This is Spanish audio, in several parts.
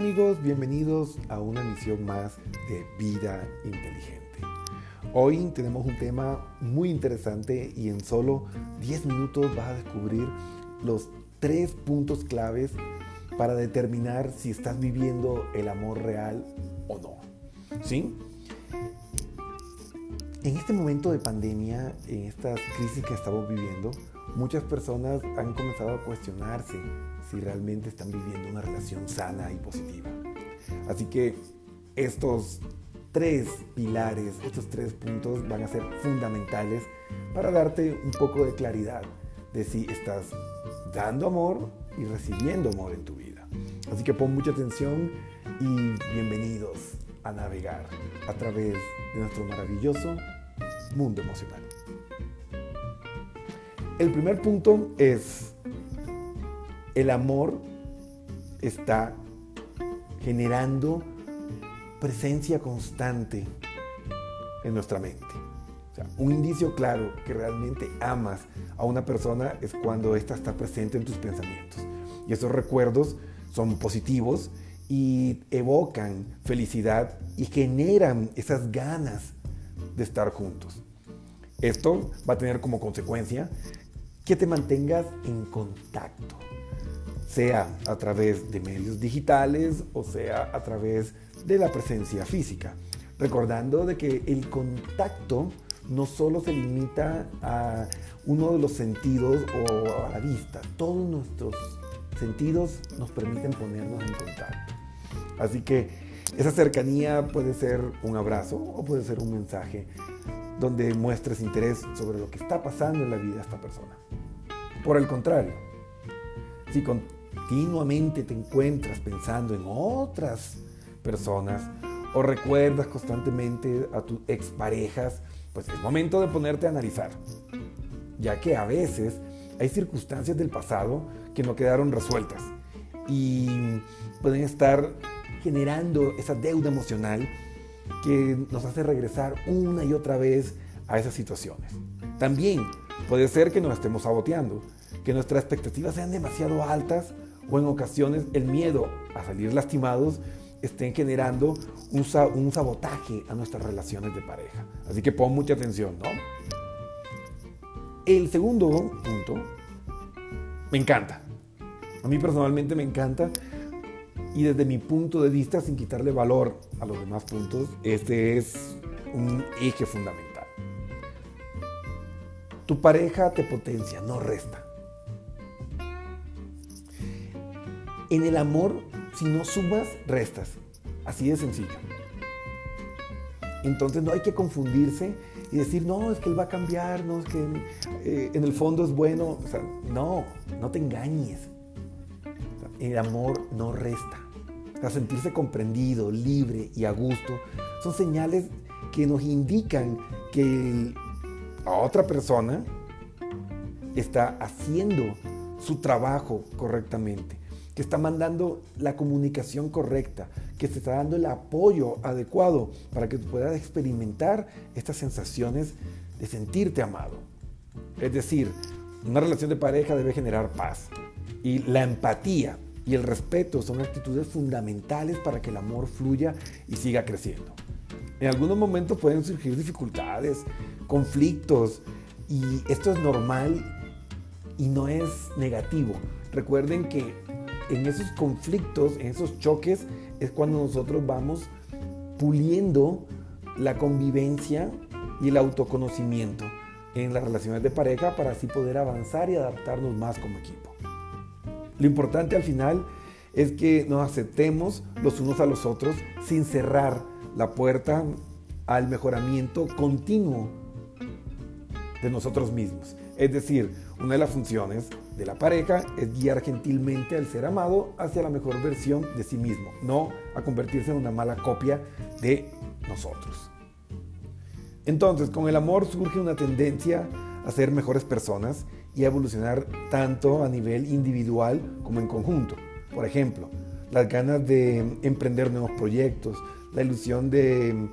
amigos, bienvenidos a una misión más de Vida Inteligente. Hoy tenemos un tema muy interesante y en solo 10 minutos vas a descubrir los tres puntos claves para determinar si estás viviendo el amor real o no. ¿Sí? En este momento de pandemia, en esta crisis que estamos viviendo, muchas personas han comenzado a cuestionarse si realmente están viviendo una relación sana y positiva. Así que estos tres pilares, estos tres puntos van a ser fundamentales para darte un poco de claridad de si estás dando amor y recibiendo amor en tu vida. Así que pon mucha atención y bienvenidos a navegar a través de nuestro maravilloso mundo emocional. El primer punto es el amor está generando presencia constante en nuestra mente. un indicio claro que realmente amas a una persona es cuando ésta está presente en tus pensamientos. Y esos recuerdos son positivos y evocan felicidad y generan esas ganas de estar juntos. Esto va a tener como consecuencia que te mantengas en contacto sea a través de medios digitales o sea a través de la presencia física. Recordando de que el contacto no solo se limita a uno de los sentidos o a la vista, todos nuestros sentidos nos permiten ponernos en contacto. Así que esa cercanía puede ser un abrazo o puede ser un mensaje donde muestres interés sobre lo que está pasando en la vida de esta persona. Por el contrario, si con continuamente te encuentras pensando en otras personas o recuerdas constantemente a tus exparejas, pues es momento de ponerte a analizar, ya que a veces hay circunstancias del pasado que no quedaron resueltas y pueden estar generando esa deuda emocional que nos hace regresar una y otra vez a esas situaciones. También puede ser que nos estemos saboteando, que nuestras expectativas sean demasiado altas o en ocasiones el miedo a salir lastimados estén generando un, un sabotaje a nuestras relaciones de pareja. Así que pon mucha atención, ¿no? El segundo punto me encanta. A mí personalmente me encanta y desde mi punto de vista, sin quitarle valor a los demás puntos, este es un eje fundamental. Tu pareja te potencia, no resta. En el amor, si no sumas, restas. Así de sencillo. Entonces no hay que confundirse y decir, no, es que él va a cambiar, no, es que eh, en el fondo es bueno. No, no te engañes. el amor no resta. O sentirse comprendido, libre y a gusto son señales que nos indican que la otra persona está haciendo su trabajo correctamente que está mandando la comunicación correcta, que te está dando el apoyo adecuado para que puedas experimentar estas sensaciones de sentirte amado. Es decir, una relación de pareja debe generar paz y la empatía y el respeto son actitudes fundamentales para que el amor fluya y siga creciendo. En algunos momentos pueden surgir dificultades, conflictos y esto es normal y no es negativo. Recuerden que en esos conflictos, en esos choques, es cuando nosotros vamos puliendo la convivencia y el autoconocimiento en las relaciones de pareja para así poder avanzar y adaptarnos más como equipo. Lo importante al final es que nos aceptemos los unos a los otros sin cerrar la puerta al mejoramiento continuo de nosotros mismos. Es decir, una de las funciones de la pareja es guiar gentilmente al ser amado hacia la mejor versión de sí mismo, no a convertirse en una mala copia de nosotros. Entonces, con el amor surge una tendencia a ser mejores personas y a evolucionar tanto a nivel individual como en conjunto. Por ejemplo, las ganas de emprender nuevos proyectos, la ilusión de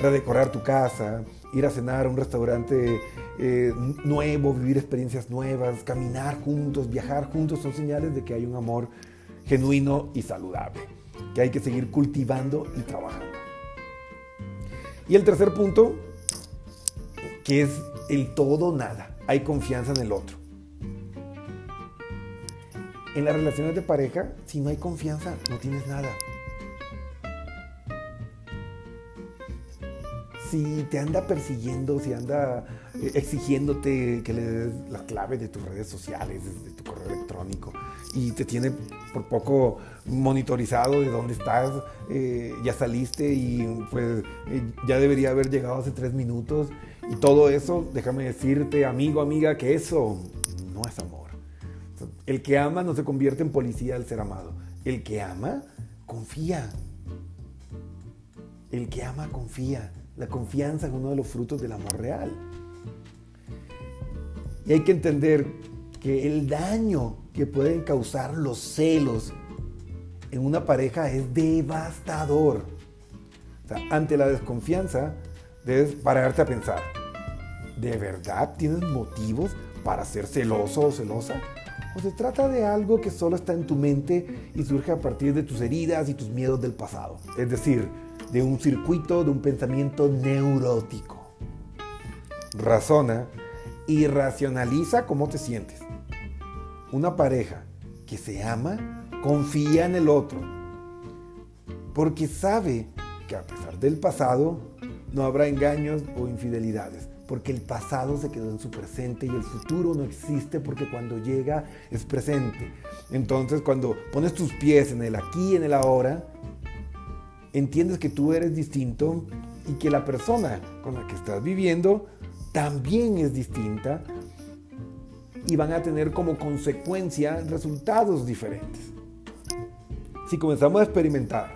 redecorar tu casa, ir a cenar a un restaurante eh, nuevo, vivir experiencias nuevas, caminar juntos, viajar juntos, son señales de que hay un amor genuino y saludable, que hay que seguir cultivando y trabajando. Y el tercer punto, que es el todo nada, hay confianza en el otro. En las relaciones de pareja, si no hay confianza, no tienes nada. Si te anda persiguiendo, si anda eh, exigiéndote que le des las claves de tus redes sociales, de tu correo electrónico, y te tiene por poco monitorizado de dónde estás, eh, ya saliste y pues eh, ya debería haber llegado hace tres minutos, y todo eso, déjame decirte, amigo, amiga, que eso no es amor. El que ama no se convierte en policía al ser amado. El que ama, confía. El que ama, confía. La confianza es uno de los frutos del amor real. Y hay que entender que el daño que pueden causar los celos en una pareja es devastador. ante la desconfianza, debes pararte a pensar, ¿de verdad tienes motivos para ser celoso o celosa? ¿O se trata de algo que solo está en tu mente y surge a partir de tus heridas y tus miedos del pasado? Es decir, de un circuito de un pensamiento neurótico. Razona y racionaliza cómo te sientes. Una pareja que se ama confía en el otro porque sabe que a pesar del pasado no habrá engaños o infidelidades, porque el pasado se quedó en su presente y el futuro no existe porque cuando llega es presente. Entonces cuando pones tus pies en el aquí en el ahora, entiendes que tú eres distinto y que la persona con la que estás viviendo también es distinta y van a tener como consecuencia resultados diferentes. Si comenzamos a experimentar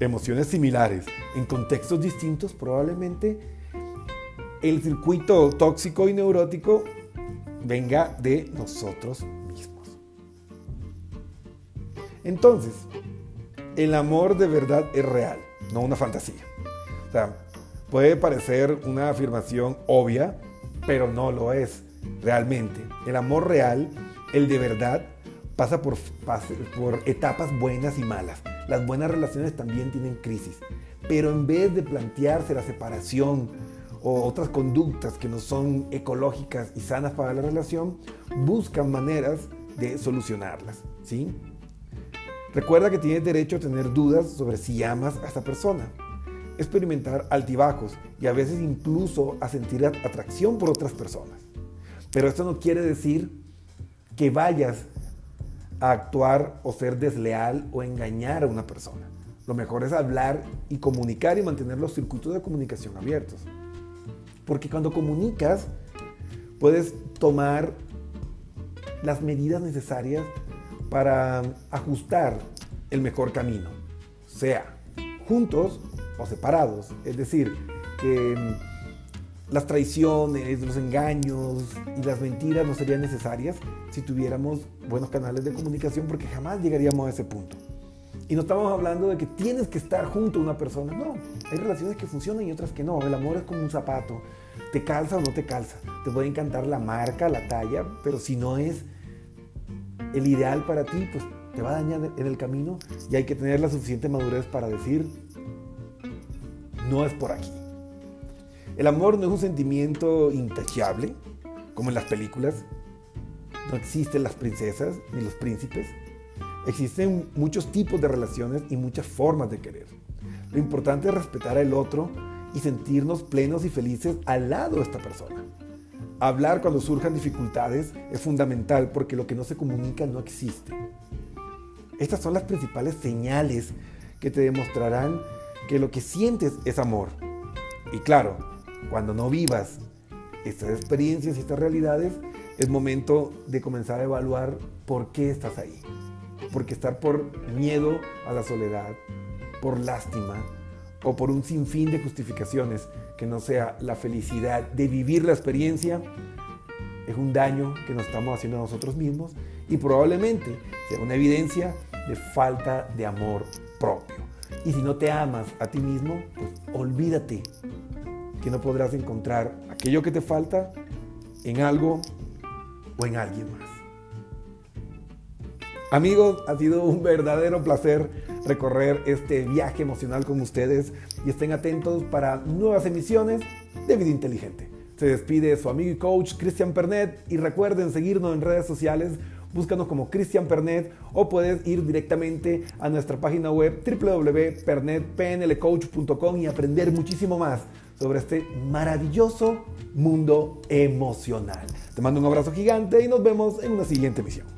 emociones similares en contextos distintos, probablemente el circuito tóxico y neurótico venga de nosotros mismos. Entonces, el amor de verdad es real, no una fantasía. O sea, puede parecer una afirmación obvia, pero no lo es realmente. El amor real, el de verdad, pasa por, por etapas buenas y malas. Las buenas relaciones también tienen crisis. Pero en vez de plantearse la separación o otras conductas que no son ecológicas y sanas para la relación, buscan maneras de solucionarlas. ¿sí? Recuerda que tienes derecho a tener dudas sobre si amas a esta persona, experimentar altibajos y a veces incluso a sentir atracción por otras personas. Pero esto no quiere decir que vayas a actuar o ser desleal o engañar a una persona. Lo mejor es hablar y comunicar y mantener los circuitos de comunicación abiertos. Porque cuando comunicas, puedes tomar las medidas necesarias para ajustar el mejor camino, sea juntos o separados. Es decir, que mm, las traiciones, los engaños y las mentiras no serían necesarias si tuviéramos buenos canales de comunicación porque jamás llegaríamos a ese punto. Y no estamos hablando de que tienes que estar junto a una persona. No, hay relaciones que funcionan y otras que no. El amor es como un zapato. Te calza o no te calza. Te puede encantar la marca, la talla, pero si no es el ideal para ti, pues te va a dañar en el camino y hay que tener la suficiente madurez para decir, no es por aquí. El amor no es un sentimiento intachable, como en las películas. No existen las princesas ni los príncipes. Existen muchos tipos de relaciones y muchas formas de querer. Lo importante es respetar al otro y sentirnos plenos y felices al lado de esta persona. Hablar cuando surjan dificultades es fundamental porque lo que no se comunica no existe. Estas son las principales señales que te demostrarán que lo que sientes es amor. Y claro, cuando no vivas estas experiencias y estas realidades, es momento de comenzar a evaluar por qué estás ahí. Porque estar por miedo a la soledad, por lástima o por un sinfín de justificaciones que no sea la felicidad de vivir la experiencia, es un daño que nos estamos haciendo a nosotros mismos y probablemente sea una evidencia de falta de amor propio. Y si no te amas a ti mismo, pues olvídate que no podrás encontrar aquello que te falta en algo o en alguien más. Amigos, ha sido un verdadero placer recorrer este viaje emocional con ustedes y estén atentos para nuevas emisiones de Vida Inteligente. Se despide su amigo y coach Cristian Pernet y recuerden seguirnos en redes sociales, búscanos como Cristian Pernet o puedes ir directamente a nuestra página web www.pernetpnlcoach.com y aprender muchísimo más sobre este maravilloso mundo emocional. Te mando un abrazo gigante y nos vemos en una siguiente emisión.